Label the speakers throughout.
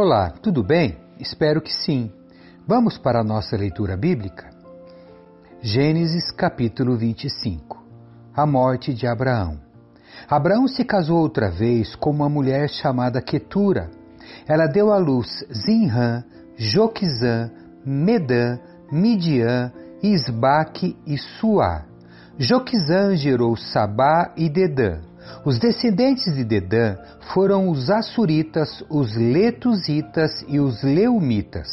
Speaker 1: Olá, tudo bem? Espero que sim. Vamos para a nossa leitura bíblica? Gênesis capítulo 25 A morte de Abraão. Abraão se casou outra vez com uma mulher chamada Quetura. Ela deu à luz Zinrã, Joquizã, Medã, Midian, Isbaque e Suá. Joquizã gerou Sabá e Dedã. Os descendentes de Dedã foram os Assuritas, os Letusitas e os Leumitas.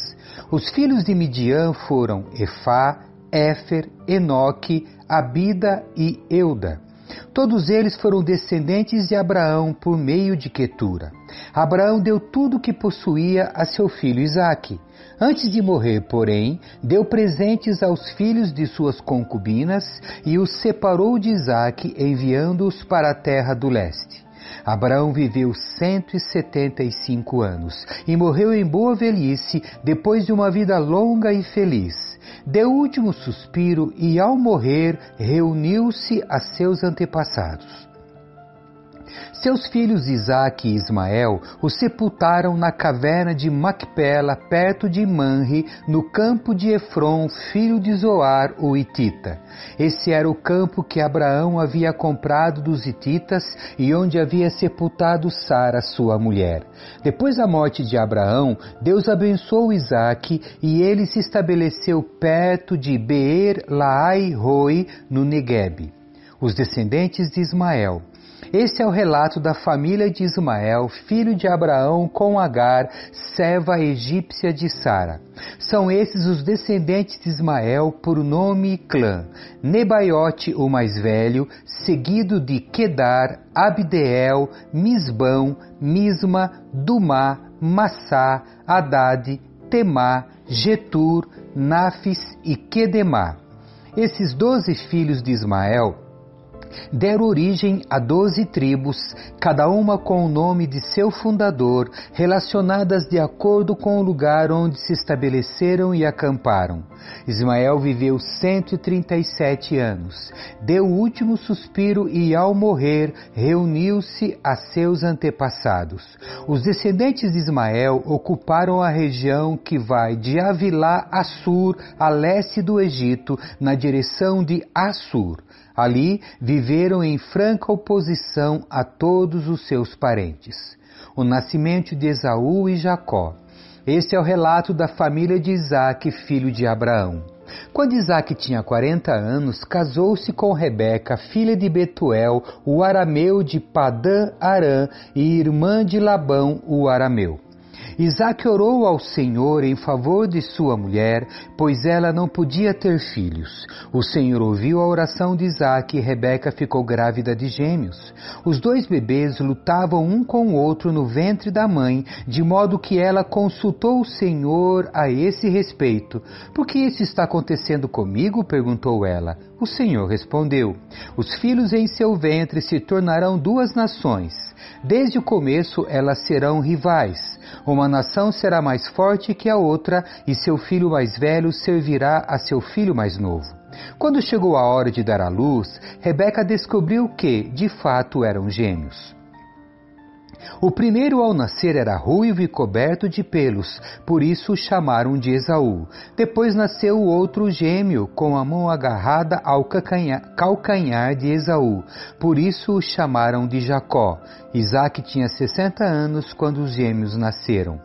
Speaker 1: Os filhos de Midian foram Efá, Éfer, Enoque, Abida e Euda. Todos eles foram descendentes de Abraão por meio de Quetura. Abraão deu tudo o que possuía a seu filho Isaque. Antes de morrer, porém, deu presentes aos filhos de suas concubinas e os separou de Isaque, enviando-os para a terra do leste. Abraão viveu 175 anos e morreu em boa velhice, depois de uma vida longa e feliz. Deu último suspiro e, ao morrer, reuniu-se a seus antepassados. Seus filhos Isaque e Ismael o sepultaram na caverna de Macpela, perto de Manre, no campo de Efron, filho de Zoar, o Itita. Esse era o campo que Abraão havia comprado dos Ititas e onde havia sepultado Sara, sua mulher. Depois da morte de Abraão, Deus abençoou Isaque e ele se estabeleceu perto de Beer Laai Roi, no Negueb. Os descendentes de Ismael. Este é o relato da família de Ismael, filho de Abraão, com Agar, serva egípcia de Sara. São esses os descendentes de Ismael por nome e clã: Nebaiote, o mais velho, seguido de Quedar, Abdeel, Misbão, Misma, Dumá, Massá, Haddad, Temá, Getur, Nafis e Quedemá. Esses doze filhos de Ismael deram origem a doze tribos, cada uma com o nome de seu fundador, relacionadas de acordo com o lugar onde se estabeleceram e acamparam. Ismael viveu 137 anos, deu o último suspiro e, ao morrer, reuniu-se a seus antepassados. Os descendentes de Ismael ocuparam a região que vai de Avilá a Sur, a leste do Egito, na direção de Assur. Ali viveram em franca oposição a todos os seus parentes. O nascimento de Esaú e Jacó. Este é o relato da família de Isaac, filho de Abraão. Quando Isaac tinha 40 anos, casou-se com Rebeca, filha de Betuel, o arameu de Padã Arã, e irmã de Labão, o arameu. Isaac orou ao Senhor em favor de sua mulher, pois ela não podia ter filhos. O Senhor ouviu a oração de Isaac e Rebeca ficou grávida de gêmeos. Os dois bebês lutavam um com o outro no ventre da mãe, de modo que ela consultou o Senhor a esse respeito. Por que isso está acontecendo comigo? perguntou ela. O Senhor respondeu: Os filhos em seu ventre se tornarão duas nações. Desde o começo elas serão rivais. Uma nação será mais forte que a outra, e seu filho mais velho servirá a seu filho mais novo. Quando chegou a hora de dar à luz, Rebeca descobriu que, de fato, eram gêmeos. O primeiro ao nascer era ruivo e coberto de pelos, por isso o chamaram de Esaú. Depois nasceu o outro gêmeo, com a mão agarrada ao calcanhar de Esaú, por isso o chamaram de Jacó. Isaac tinha 60 anos quando os gêmeos nasceram.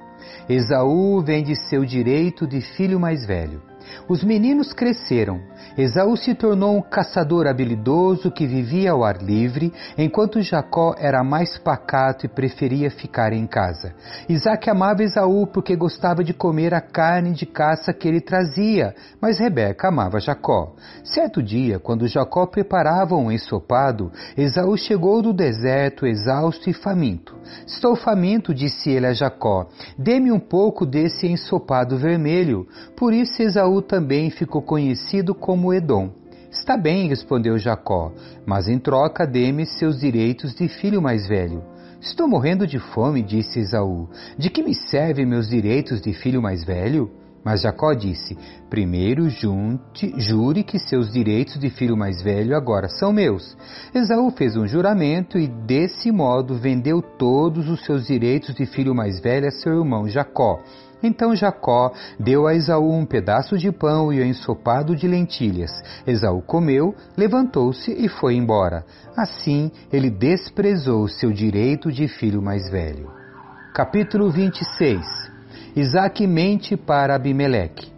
Speaker 1: Esaú vem de seu direito de filho mais velho. Os meninos cresceram. Esaú se tornou um caçador habilidoso que vivia ao ar livre, enquanto Jacó era mais pacato e preferia ficar em casa. Isaac amava Esaú porque gostava de comer a carne de caça que ele trazia, mas Rebeca amava Jacó. Certo dia, quando Jacó preparava um ensopado, Esaú chegou do deserto exausto e faminto. Estou faminto, disse ele a Jacó. Dê-me um pouco desse ensopado vermelho. Por isso Esaú também ficou conhecido como Edom. Está bem, respondeu Jacó, mas em troca dê-me seus direitos de filho mais velho. Estou morrendo de fome, disse Esaú. De que me servem meus direitos de filho mais velho? Mas Jacó disse: Primeiro junte, jure que seus direitos de filho mais velho agora são meus. Esaú fez um juramento e, desse modo, vendeu todos os seus direitos de filho mais velho a seu irmão Jacó. Então Jacó deu a Esaú um pedaço de pão e um ensopado de lentilhas. Esaú comeu, levantou-se e foi embora. Assim, ele desprezou seu direito de filho mais velho. Capítulo 26 Isaac mente para Abimeleque.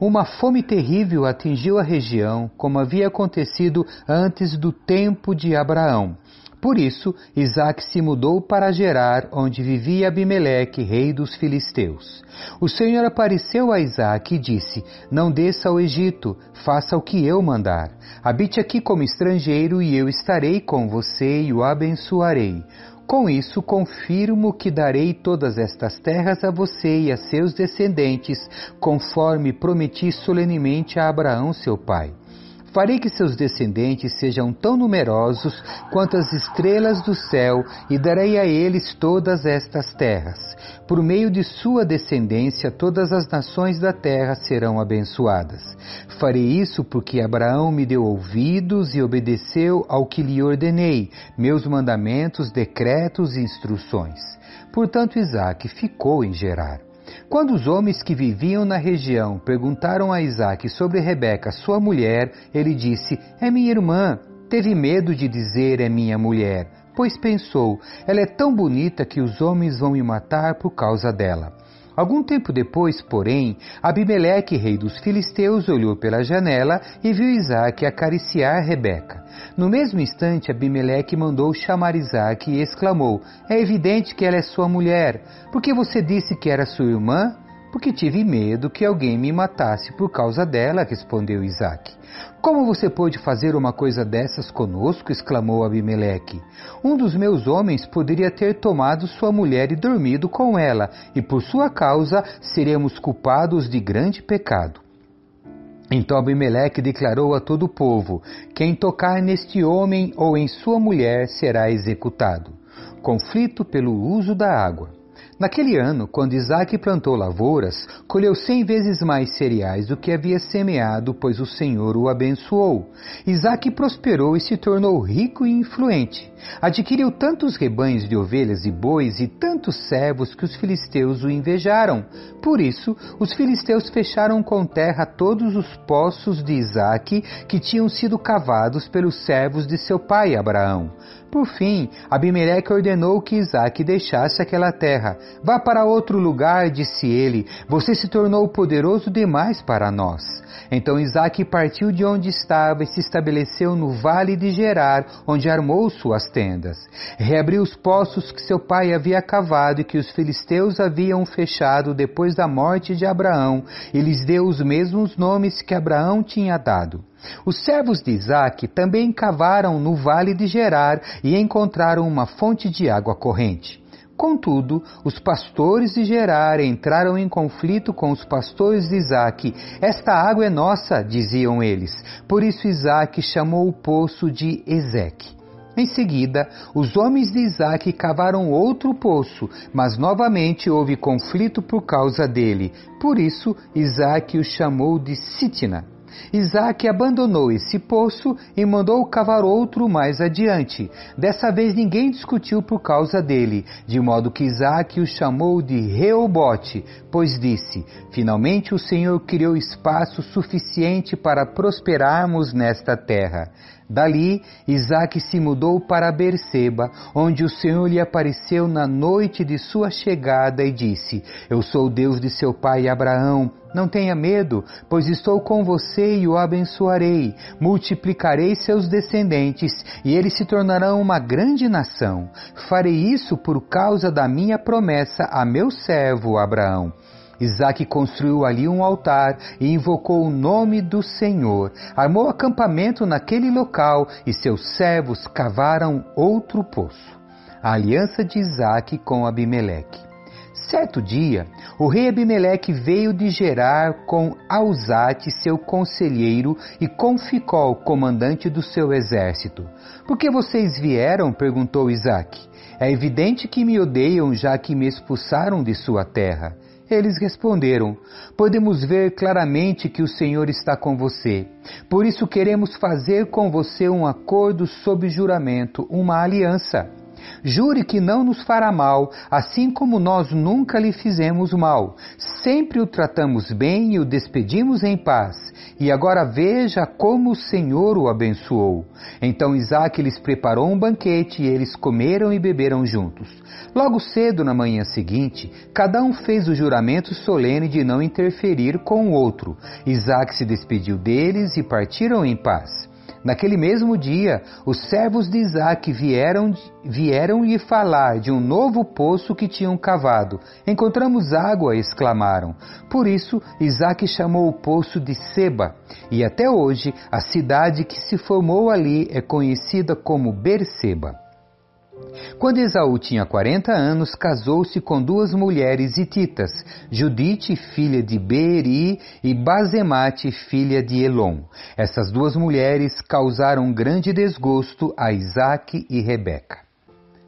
Speaker 1: Uma fome terrível atingiu a região, como havia acontecido antes do tempo de Abraão. Por isso, Isaac se mudou para Gerar, onde vivia Abimeleque, rei dos filisteus. O Senhor apareceu a Isaac e disse: Não desça ao Egito, faça o que eu mandar. Habite aqui como estrangeiro e eu estarei com você e o abençoarei. Com isso, confirmo que darei todas estas terras a você e a seus descendentes, conforme prometi solenemente a Abraão, seu pai. Farei que seus descendentes sejam tão numerosos quanto as estrelas do céu e darei a eles todas estas terras. Por meio de sua descendência, todas as nações da terra serão abençoadas. Farei isso porque Abraão me deu ouvidos e obedeceu ao que lhe ordenei, meus mandamentos, decretos e instruções. Portanto, Isaac ficou em Gerar. Quando os homens que viviam na região perguntaram a Isaac sobre Rebeca, sua mulher, ele disse: É minha irmã. Teve medo de dizer é minha mulher, pois pensou: ela é tão bonita que os homens vão me matar por causa dela. Algum tempo depois, porém, Abimeleque, rei dos filisteus, olhou pela janela e viu Isaac acariciar Rebeca. No mesmo instante, Abimeleque mandou chamar Isaac e exclamou: É evidente que ela é sua mulher. Por que você disse que era sua irmã? Porque tive medo que alguém me matasse por causa dela, respondeu Isaac. Como você pôde fazer uma coisa dessas conosco? exclamou Abimeleque. Um dos meus homens poderia ter tomado sua mulher e dormido com ela, e por sua causa seremos culpados de grande pecado. Então Abimeleque declarou a todo o povo: Quem tocar neste homem ou em sua mulher será executado. Conflito pelo uso da água. Naquele ano, quando Isaac plantou lavouras, colheu cem vezes mais cereais do que havia semeado, pois o Senhor o abençoou. Isaac prosperou e se tornou rico e influente. Adquiriu tantos rebanhos de ovelhas e bois e tantos servos que os filisteus o invejaram. Por isso, os filisteus fecharam com terra todos os poços de Isaac que tinham sido cavados pelos servos de seu pai Abraão. Por fim, Abimeleque ordenou que Isaac deixasse aquela terra. Vá para outro lugar, disse ele. Você se tornou poderoso demais para nós. Então Isaac partiu de onde estava e se estabeleceu no vale de Gerar, onde armou suas tendas. Reabriu os poços que seu pai havia cavado e que os filisteus haviam fechado depois da morte de Abraão, e lhes deu os mesmos nomes que Abraão tinha dado. Os servos de Isaac também cavaram no vale de Gerar e encontraram uma fonte de água corrente. Contudo, os pastores de Gerar entraram em conflito com os pastores de Isaac. Esta água é nossa, diziam eles. Por isso Isaac chamou o poço de Ezeque. Em seguida, os homens de Isaac cavaram outro poço, mas novamente houve conflito por causa dele. Por isso, Isaac o chamou de Sitna. Isaac abandonou esse poço e mandou cavar outro mais adiante. Dessa vez ninguém discutiu por causa dele, de modo que Isaac o chamou de Reobote, pois disse: Finalmente o Senhor criou espaço suficiente para prosperarmos nesta terra. Dali, Isaac se mudou para Berseba, onde o Senhor lhe apareceu na noite de sua chegada e disse: Eu sou o Deus de seu pai Abraão. Não tenha medo, pois estou com você e o abençoarei. Multiplicarei seus descendentes e eles se tornarão uma grande nação. Farei isso por causa da minha promessa a meu servo Abraão. Isaac construiu ali um altar e invocou o nome do Senhor. Armou acampamento naquele local e seus servos cavaram outro poço. A aliança de Isaac com Abimeleque. Certo dia, o rei Abimeleque veio de Gerar com Ausate, seu conselheiro, e com Ficol, comandante do seu exército. Por que vocês vieram? perguntou Isaac. É evidente que me odeiam, já que me expulsaram de sua terra. Eles responderam: Podemos ver claramente que o Senhor está com você. Por isso queremos fazer com você um acordo sob juramento, uma aliança. Jure que não nos fará mal, assim como nós nunca lhe fizemos mal. Sempre o tratamos bem e o despedimos em paz. E agora veja como o Senhor o abençoou. Então Isaac lhes preparou um banquete e eles comeram e beberam juntos. Logo cedo na manhã seguinte, cada um fez o juramento solene de não interferir com o outro. Isaac se despediu deles e partiram em paz. Naquele mesmo dia, os servos de Isaac vieram, vieram lhe falar de um novo poço que tinham cavado. Encontramos água, exclamaram. Por isso, Isaac chamou o poço de Seba, e até hoje a cidade que se formou ali é conhecida como Berseba. Quando Esaú tinha 40 anos, casou-se com duas mulheres hititas, Judite, filha de Beeri, e Bazemate, filha de Elon. Essas duas mulheres causaram grande desgosto a Isaque e Rebeca.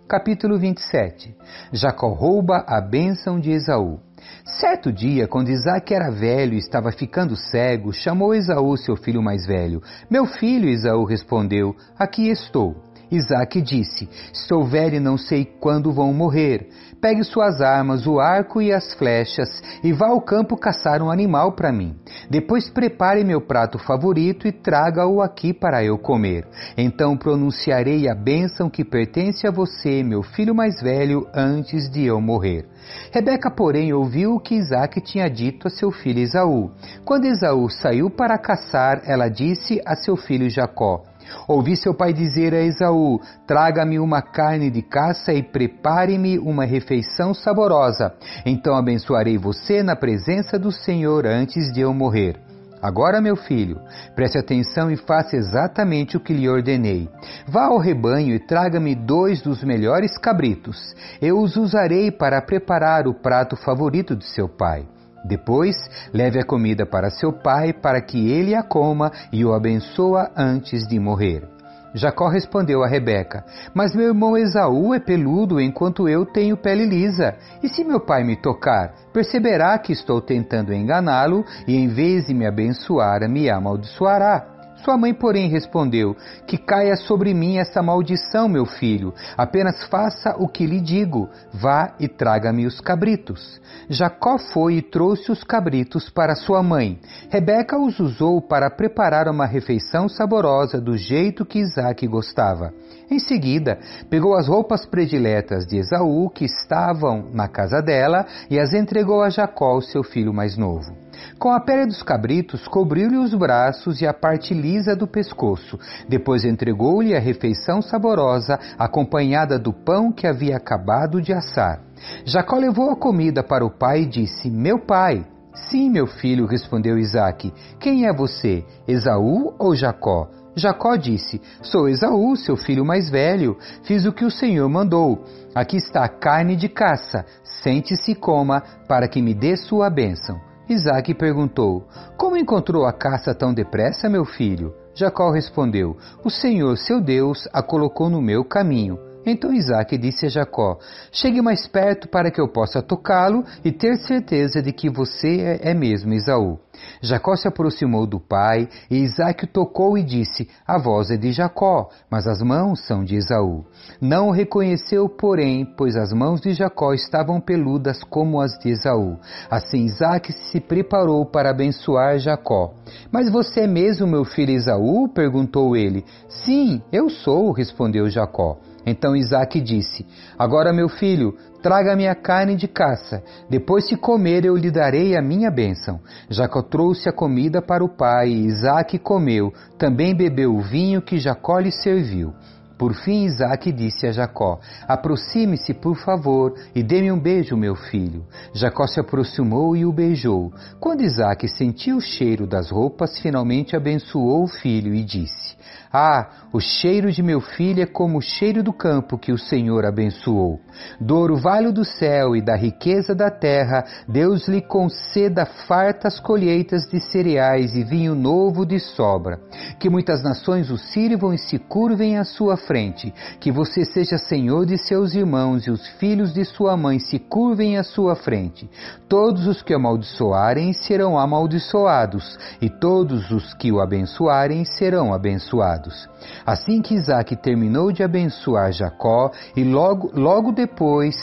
Speaker 1: Capítulo 27 Jacó rouba a bênção de Esaú. Certo dia, quando Isaac era velho e estava ficando cego, chamou Esaú, seu filho mais velho. Meu filho, Esaú respondeu, aqui estou. Isaac disse: Estou velho e não sei quando vão morrer. Pegue suas armas, o arco e as flechas, e vá ao campo caçar um animal para mim. Depois prepare meu prato favorito e traga-o aqui para eu comer. Então pronunciarei a bênção que pertence a você, meu filho mais velho, antes de eu morrer. Rebeca, porém, ouviu o que Isaac tinha dito a seu filho Esaú. Quando Esaú saiu para caçar, ela disse a seu filho Jacó: Ouvi seu pai dizer a Esaú: Traga-me uma carne de caça e prepare-me uma refeição saborosa. Então abençoarei você na presença do Senhor antes de eu morrer. Agora, meu filho, preste atenção e faça exatamente o que lhe ordenei. Vá ao rebanho e traga-me dois dos melhores cabritos. Eu os usarei para preparar o prato favorito de seu pai. Depois, leve a comida para seu pai, para que ele a coma e o abençoa antes de morrer. Jacó respondeu a Rebeca: Mas meu irmão Esaú é peludo, enquanto eu tenho pele lisa. E se meu pai me tocar, perceberá que estou tentando enganá-lo e, em vez de me abençoar, me amaldiçoará. Sua mãe, porém, respondeu: Que caia sobre mim essa maldição, meu filho. Apenas faça o que lhe digo. Vá e traga-me os cabritos. Jacó foi e trouxe os cabritos para sua mãe. Rebeca os usou para preparar uma refeição saborosa do jeito que Isaac gostava. Em seguida, pegou as roupas prediletas de Esaú, que estavam na casa dela, e as entregou a Jacó, seu filho mais novo. Com a pele dos cabritos, cobriu-lhe os braços e a parte lisa do pescoço. Depois entregou-lhe a refeição saborosa, acompanhada do pão que havia acabado de assar. Jacó levou a comida para o pai e disse: Meu pai. Sim, meu filho, respondeu Isaque. Quem é você, Esaú ou Jacó? Jacó disse: Sou Esaú, seu filho mais velho. Fiz o que o Senhor mandou. Aqui está a carne de caça. Sente-se e coma, para que me dê sua bênção. Isaac perguntou: Como encontrou a caça tão depressa, meu filho? Jacó respondeu: O Senhor, seu Deus, a colocou no meu caminho. Então Isaac disse a Jacó: Chegue mais perto para que eu possa tocá-lo e ter certeza de que você é, é mesmo Esaú. Jacó se aproximou do pai e Isaac tocou e disse: A voz é de Jacó, mas as mãos são de Esaú. Não o reconheceu, porém, pois as mãos de Jacó estavam peludas como as de Esaú. Assim Isaac se preparou para abençoar Jacó. Mas você é mesmo meu filho Esaú? perguntou ele. Sim, eu sou, respondeu Jacó. Então Isaac disse: Agora, meu filho, traga-me a carne de caça. Depois, se comer, eu lhe darei a minha bênção. Jacó trouxe a comida para o pai, e Isaac comeu. Também bebeu o vinho que Jacó lhe serviu. Por fim, Isaac disse a Jacó: Aproxime-se, por favor, e dê-me um beijo, meu filho. Jacó se aproximou e o beijou. Quando Isaac sentiu o cheiro das roupas, finalmente abençoou o filho e disse: ah, o cheiro de meu filho é como o cheiro do campo que o Senhor abençoou. Do orvalho do céu e da riqueza da terra, Deus lhe conceda fartas colheitas de cereais e vinho novo de sobra. Que muitas nações o sirvam e se curvem à sua frente, que você seja senhor de seus irmãos e os filhos de sua mãe se curvem à sua frente. Todos os que o amaldiçoarem serão amaldiçoados, e todos os que o abençoarem serão abençoados. Assim que Isaac terminou de abençoar Jacó, e logo, logo depois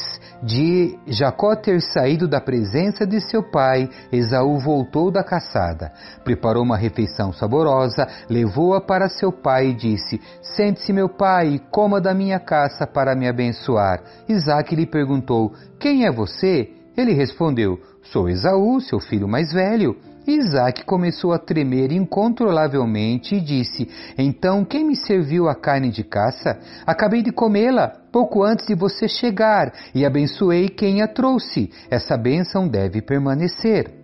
Speaker 1: de Jacó ter saído da presença de seu pai, Esaú voltou da caçada, preparou uma refeição saborosa, levou-a para seu pai e disse: Sente-se, meu pai, e coma da minha caça para me abençoar. Isaac lhe perguntou: Quem é você? Ele respondeu: Sou Esaú, seu filho mais velho. Isaac começou a tremer incontrolavelmente e disse: Então quem me serviu a carne de caça? Acabei de comê-la pouco antes de você chegar e abençoei quem a trouxe. Essa bênção deve permanecer.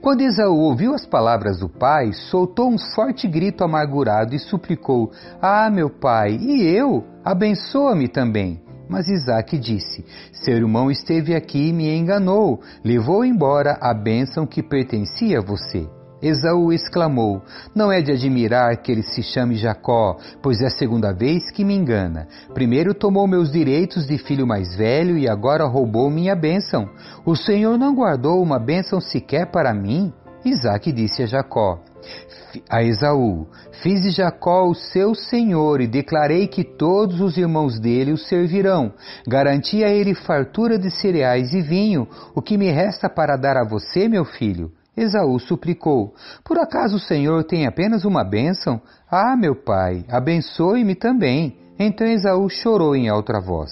Speaker 1: Quando Esaú ouviu as palavras do pai, soltou um forte grito amargurado e suplicou: Ah, meu pai, e eu? Abençoa-me também. Mas Isaac disse: Seu irmão esteve aqui e me enganou, levou embora a bênção que pertencia a você. Esaú exclamou: Não é de admirar que ele se chame Jacó, pois é a segunda vez que me engana. Primeiro tomou meus direitos de filho mais velho e agora roubou minha bênção. O Senhor não guardou uma bênção sequer para mim? Isaac disse a Jacó: a Esaú: Fiz de Jacó o seu senhor e declarei que todos os irmãos dele o servirão. Garanti a ele fartura de cereais e vinho. O que me resta para dar a você, meu filho? Esaú suplicou: Por acaso o Senhor tem apenas uma bênção? Ah, meu pai, abençoe-me também. Então Esaú chorou em alta voz.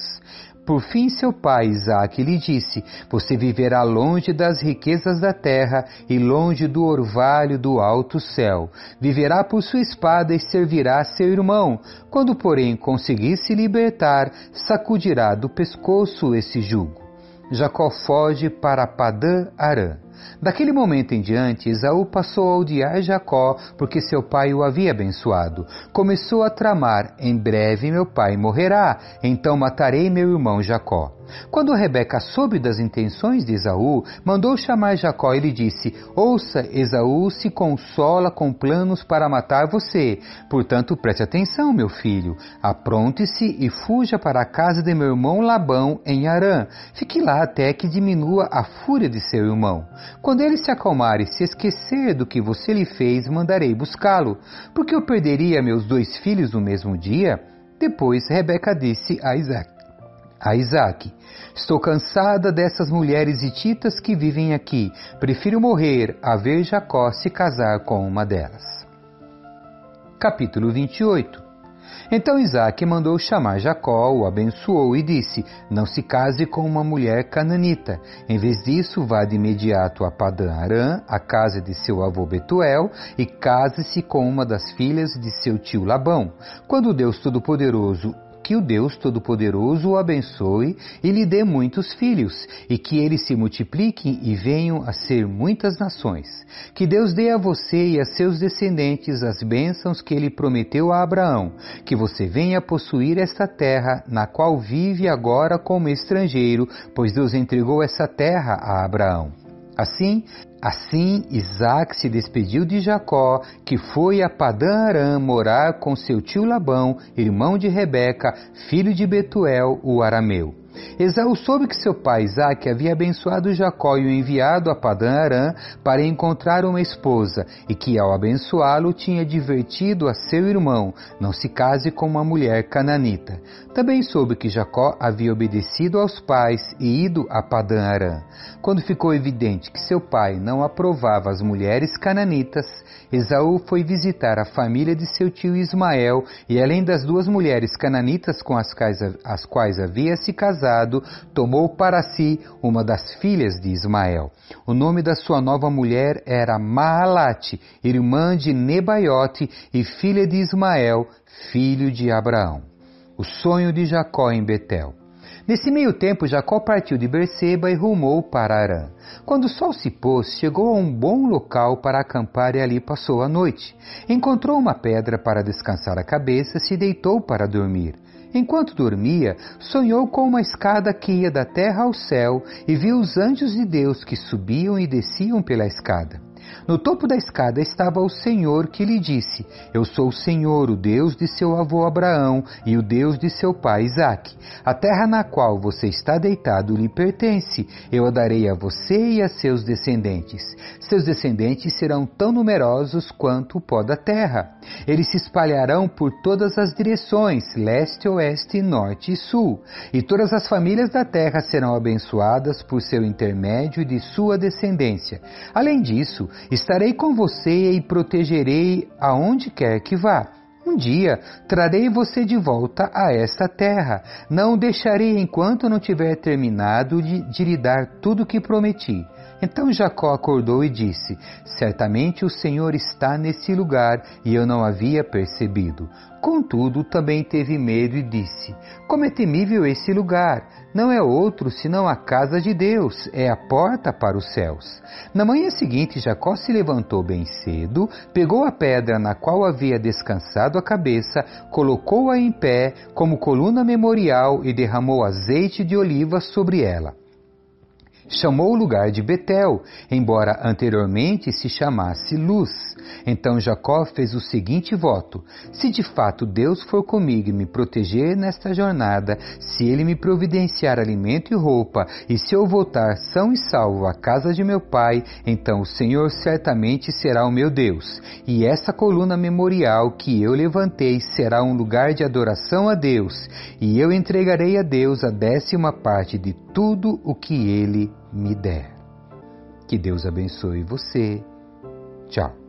Speaker 1: Por fim, seu pai Isaac lhe disse: Você viverá longe das riquezas da terra e longe do orvalho do alto céu. Viverá por sua espada e servirá seu irmão. Quando, porém, conseguir se libertar, sacudirá do pescoço esse jugo. Jacó foge para Padã Arã. Daquele momento em diante, Esaú passou a odiar Jacó porque seu pai o havia abençoado. Começou a tramar: em breve meu pai morrerá, então matarei meu irmão Jacó. Quando Rebeca soube das intenções de Esaú, mandou chamar Jacó e lhe disse: Ouça, Esaú se consola com planos para matar você. Portanto, preste atenção, meu filho. Apronte-se e fuja para a casa de meu irmão Labão em Arã. Fique lá até que diminua a fúria de seu irmão. Quando ele se acalmar e se esquecer do que você lhe fez, mandarei buscá-lo. Porque eu perderia meus dois filhos no mesmo dia? Depois Rebeca disse a Isaac: a Isaac: Estou cansada dessas mulheres hititas que vivem aqui. Prefiro morrer a ver Jacó se casar com uma delas. Capítulo 28 Então Isaac mandou chamar Jacó, o abençoou e disse: Não se case com uma mulher cananita. Em vez disso, vá de imediato a Padã Arã, a casa de seu avô Betuel, e case-se com uma das filhas de seu tio Labão. Quando Deus Todo-Poderoso que o Deus Todo-Poderoso o abençoe e lhe dê muitos filhos, e que eles se multipliquem e venham a ser muitas nações. Que Deus dê a você e a seus descendentes as bênçãos que ele prometeu a Abraão, que você venha possuir esta terra, na qual vive agora como estrangeiro, pois Deus entregou essa terra a Abraão. Assim, assim Isaac se despediu de Jacó, que foi a Padã Aram morar com seu tio Labão, irmão de Rebeca, filho de Betuel, o arameu. Esaú soube que seu pai Isaac havia abençoado Jacó e o enviado a Padã Arã para encontrar uma esposa, e que ao abençoá-lo tinha advertido a seu irmão: não se case com uma mulher cananita. Também soube que Jacó havia obedecido aos pais e ido a Padã Arã. Quando ficou evidente que seu pai não aprovava as mulheres cananitas, Esaú foi visitar a família de seu tio Ismael e, além das duas mulheres cananitas com as quais, as quais havia se casado, tomou para si uma das filhas de Ismael. O nome da sua nova mulher era Maalate, irmã de Nebaiote e filha de Ismael, filho de Abraão. O sonho de Jacó em Betel. Nesse meio tempo, Jacó partiu de Berseba e rumou para Arã. Quando o sol se pôs, chegou a um bom local para acampar e ali passou a noite. Encontrou uma pedra para descansar a cabeça, se deitou para dormir. Enquanto dormia, sonhou com uma escada que ia da terra ao céu e viu os anjos de Deus que subiam e desciam pela escada. No topo da escada estava o Senhor que lhe disse: Eu sou o Senhor, o Deus de seu avô Abraão e o Deus de seu pai Isaque. A terra na qual você está deitado lhe pertence. Eu a darei a você e a seus descendentes. Seus descendentes serão tão numerosos quanto o pó da terra. Eles se espalharão por todas as direções, leste, oeste, norte e sul. E todas as famílias da terra serão abençoadas por seu intermédio e de sua descendência. Além disso, estarei com você e protegerei aonde quer que vá. Um dia trarei você de volta a esta terra. Não o deixarei enquanto não tiver terminado de, de lhe dar tudo o que prometi. Então Jacó acordou e disse: Certamente o Senhor está nesse lugar e eu não havia percebido. Contudo, também teve medo e disse: Como é temível esse lugar! Não é outro senão a casa de Deus, é a porta para os céus. Na manhã seguinte, Jacó se levantou bem cedo, pegou a pedra na qual havia descansado a cabeça, colocou-a em pé como coluna memorial e derramou azeite de oliva sobre ela. Chamou o lugar de Betel, embora anteriormente se chamasse Luz. Então Jacó fez o seguinte voto: Se de fato Deus for comigo e me proteger nesta jornada, se ele me providenciar alimento e roupa, e se eu voltar são e salvo à casa de meu pai, então o Senhor certamente será o meu Deus. E essa coluna memorial que eu levantei será um lugar de adoração a Deus, e eu entregarei a Deus a décima parte de tudo o que ele me der. Que Deus abençoe você. Tchau.